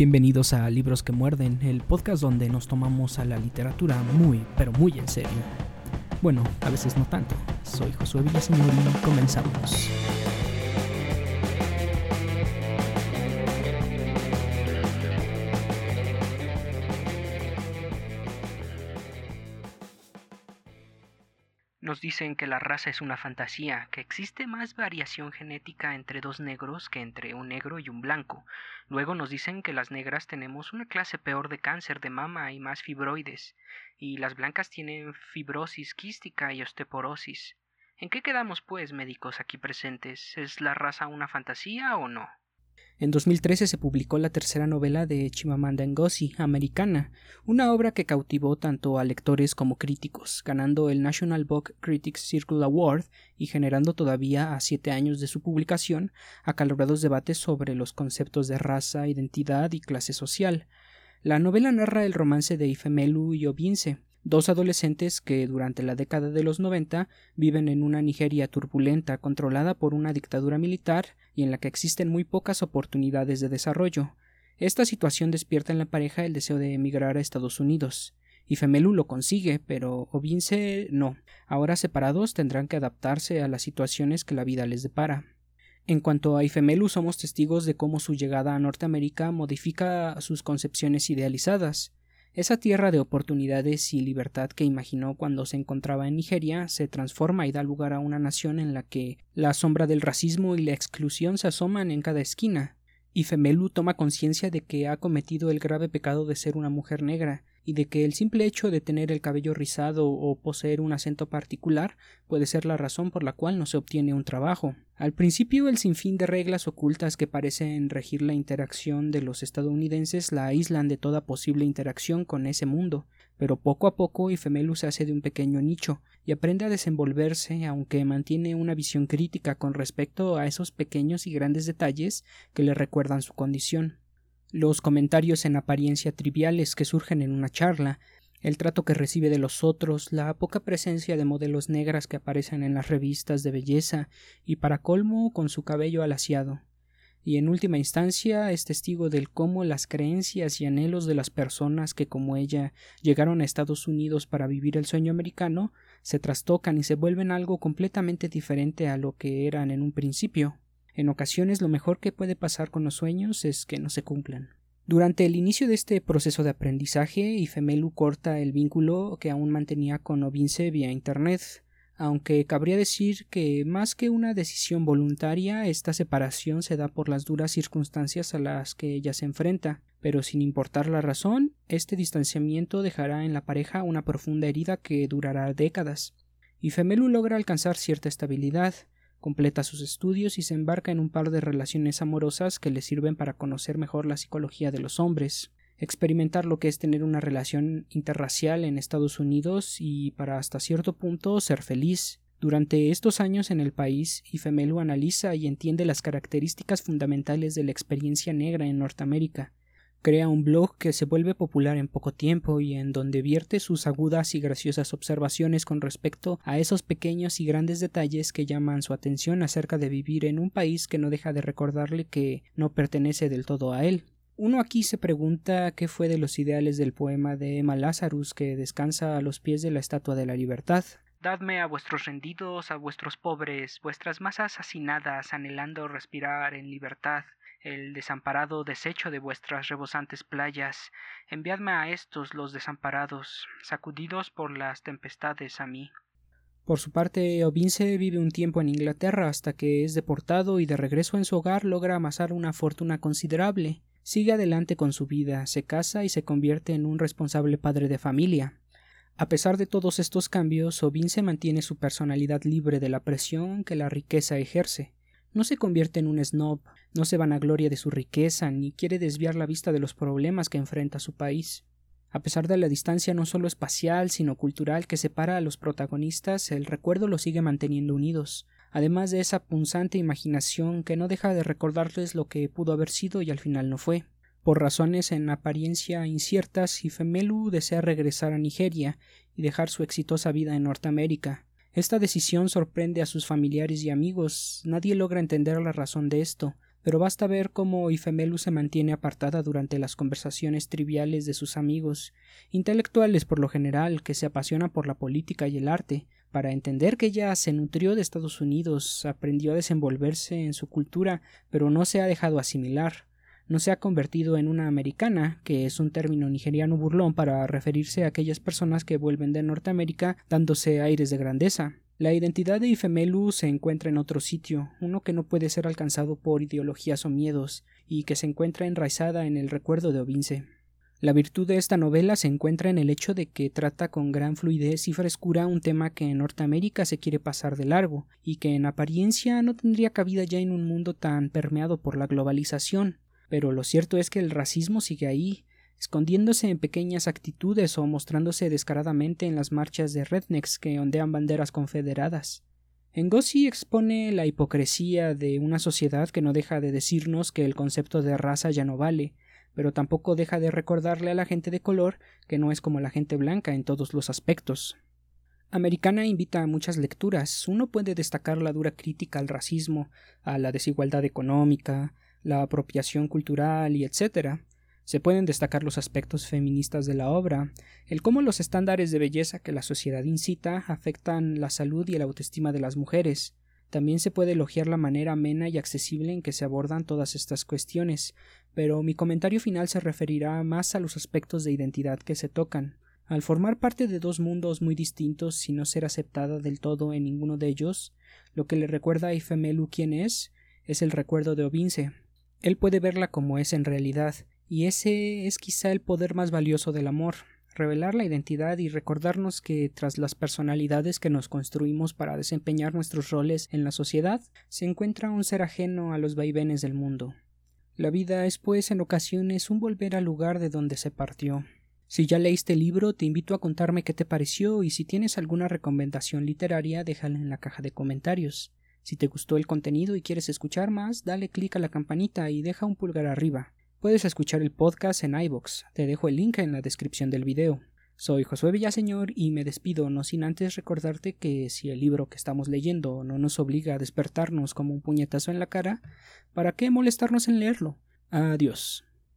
Bienvenidos a Libros que Muerden, el podcast donde nos tomamos a la literatura muy, pero muy en serio. Bueno, a veces no tanto. Soy Josué Villaseñor y comenzamos. Nos dicen que la raza es una fantasía, que existe más variación genética entre dos negros que entre un negro y un blanco. Luego nos dicen que las negras tenemos una clase peor de cáncer de mama y más fibroides, y las blancas tienen fibrosis quística y osteoporosis. ¿En qué quedamos, pues, médicos aquí presentes? ¿Es la raza una fantasía o no? En 2013 se publicó la tercera novela de Chimamanda Ngozi, Americana, una obra que cautivó tanto a lectores como críticos, ganando el National Book Critics Circle Award y generando todavía a siete años de su publicación acalorados debates sobre los conceptos de raza, identidad y clase social. La novela narra el romance de Ifemelu y Obinse, dos adolescentes que durante la década de los 90 viven en una Nigeria turbulenta controlada por una dictadura militar y en la que existen muy pocas oportunidades de desarrollo. Esta situación despierta en la pareja el deseo de emigrar a Estados Unidos. Y lo consigue, pero Obinse no. Ahora separados tendrán que adaptarse a las situaciones que la vida les depara. En cuanto a Ifemelu somos testigos de cómo su llegada a Norteamérica modifica sus concepciones idealizadas. Esa tierra de oportunidades y libertad que imaginó cuando se encontraba en Nigeria se transforma y da lugar a una nación en la que la sombra del racismo y la exclusión se asoman en cada esquina. Y Femelu toma conciencia de que ha cometido el grave pecado de ser una mujer negra, y de que el simple hecho de tener el cabello rizado o poseer un acento particular puede ser la razón por la cual no se obtiene un trabajo. Al principio el sinfín de reglas ocultas que parecen regir la interacción de los estadounidenses la aíslan de toda posible interacción con ese mundo, pero poco a poco Ifemelu se hace de un pequeño nicho y aprende a desenvolverse, aunque mantiene una visión crítica con respecto a esos pequeños y grandes detalles que le recuerdan su condición los comentarios en apariencia triviales que surgen en una charla, el trato que recibe de los otros, la poca presencia de modelos negras que aparecen en las revistas de belleza y para colmo con su cabello alaciado. Y en última instancia es testigo del cómo las creencias y anhelos de las personas que como ella llegaron a Estados Unidos para vivir el sueño americano se trastocan y se vuelven algo completamente diferente a lo que eran en un principio. En ocasiones lo mejor que puede pasar con los sueños es que no se cumplan. Durante el inicio de este proceso de aprendizaje, Ifemelu corta el vínculo que aún mantenía con Ovince vía Internet, aunque cabría decir que más que una decisión voluntaria, esta separación se da por las duras circunstancias a las que ella se enfrenta, pero sin importar la razón, este distanciamiento dejará en la pareja una profunda herida que durará décadas. Ifemelu logra alcanzar cierta estabilidad, completa sus estudios y se embarca en un par de relaciones amorosas que le sirven para conocer mejor la psicología de los hombres, experimentar lo que es tener una relación interracial en Estados Unidos y para hasta cierto punto ser feliz. Durante estos años en el país, Ifemelu analiza y entiende las características fundamentales de la experiencia negra en Norteamérica, Crea un blog que se vuelve popular en poco tiempo y en donde vierte sus agudas y graciosas observaciones con respecto a esos pequeños y grandes detalles que llaman su atención acerca de vivir en un país que no deja de recordarle que no pertenece del todo a él. Uno aquí se pregunta qué fue de los ideales del poema de Emma Lazarus que descansa a los pies de la Estatua de la Libertad. Dadme a vuestros rendidos, a vuestros pobres, vuestras masas hacinadas, anhelando respirar en libertad, el desamparado desecho de vuestras rebosantes playas, enviadme a estos los desamparados, sacudidos por las tempestades a mí. Por su parte, Obinse vive un tiempo en Inglaterra hasta que es deportado y de regreso en su hogar logra amasar una fortuna considerable. Sigue adelante con su vida, se casa y se convierte en un responsable padre de familia. A pesar de todos estos cambios, Obinse mantiene su personalidad libre de la presión que la riqueza ejerce. No se convierte en un snob, no se vanagloria de su riqueza, ni quiere desviar la vista de los problemas que enfrenta su país. A pesar de la distancia no solo espacial, sino cultural que separa a los protagonistas, el recuerdo los sigue manteniendo unidos, además de esa punzante imaginación que no deja de recordarles lo que pudo haber sido y al final no fue. Por razones en apariencia inciertas, Ifemelu desea regresar a Nigeria y dejar su exitosa vida en Norteamérica, esta decisión sorprende a sus familiares y amigos. Nadie logra entender la razón de esto. pero basta ver cómo Ifemelu se mantiene apartada durante las conversaciones triviales de sus amigos, intelectuales por lo general, que se apasionan por la política y el arte, para entender que ella se nutrió de Estados Unidos, aprendió a desenvolverse en su cultura, pero no se ha dejado asimilar, no se ha convertido en una americana, que es un término nigeriano burlón para referirse a aquellas personas que vuelven de Norteamérica dándose aires de grandeza. La identidad de Ifemelu se encuentra en otro sitio, uno que no puede ser alcanzado por ideologías o miedos, y que se encuentra enraizada en el recuerdo de Ovince. La virtud de esta novela se encuentra en el hecho de que trata con gran fluidez y frescura un tema que en Norteamérica se quiere pasar de largo, y que en apariencia no tendría cabida ya en un mundo tan permeado por la globalización. Pero lo cierto es que el racismo sigue ahí, escondiéndose en pequeñas actitudes o mostrándose descaradamente en las marchas de rednecks que ondean banderas confederadas. Ngozi expone la hipocresía de una sociedad que no deja de decirnos que el concepto de raza ya no vale, pero tampoco deja de recordarle a la gente de color que no es como la gente blanca en todos los aspectos. Americana invita a muchas lecturas. Uno puede destacar la dura crítica al racismo, a la desigualdad económica, la apropiación cultural y etcétera. Se pueden destacar los aspectos feministas de la obra, el cómo los estándares de belleza que la sociedad incita afectan la salud y la autoestima de las mujeres. También se puede elogiar la manera amena y accesible en que se abordan todas estas cuestiones, pero mi comentario final se referirá más a los aspectos de identidad que se tocan. Al formar parte de dos mundos muy distintos y no ser aceptada del todo en ninguno de ellos, lo que le recuerda a Ifemelu quién es, es el recuerdo de Ovince. Él puede verla como es en realidad, y ese es quizá el poder más valioso del amor, revelar la identidad y recordarnos que tras las personalidades que nos construimos para desempeñar nuestros roles en la sociedad, se encuentra un ser ajeno a los vaivenes del mundo. La vida es pues en ocasiones un volver al lugar de donde se partió. Si ya leíste el libro, te invito a contarme qué te pareció y si tienes alguna recomendación literaria, déjala en la caja de comentarios. Si te gustó el contenido y quieres escuchar más, dale clic a la campanita y deja un pulgar arriba. Puedes escuchar el podcast en iBox. Te dejo el link en la descripción del video. Soy Josué Villaseñor y me despido no sin antes recordarte que si el libro que estamos leyendo no nos obliga a despertarnos como un puñetazo en la cara, ¿para qué molestarnos en leerlo? Adiós.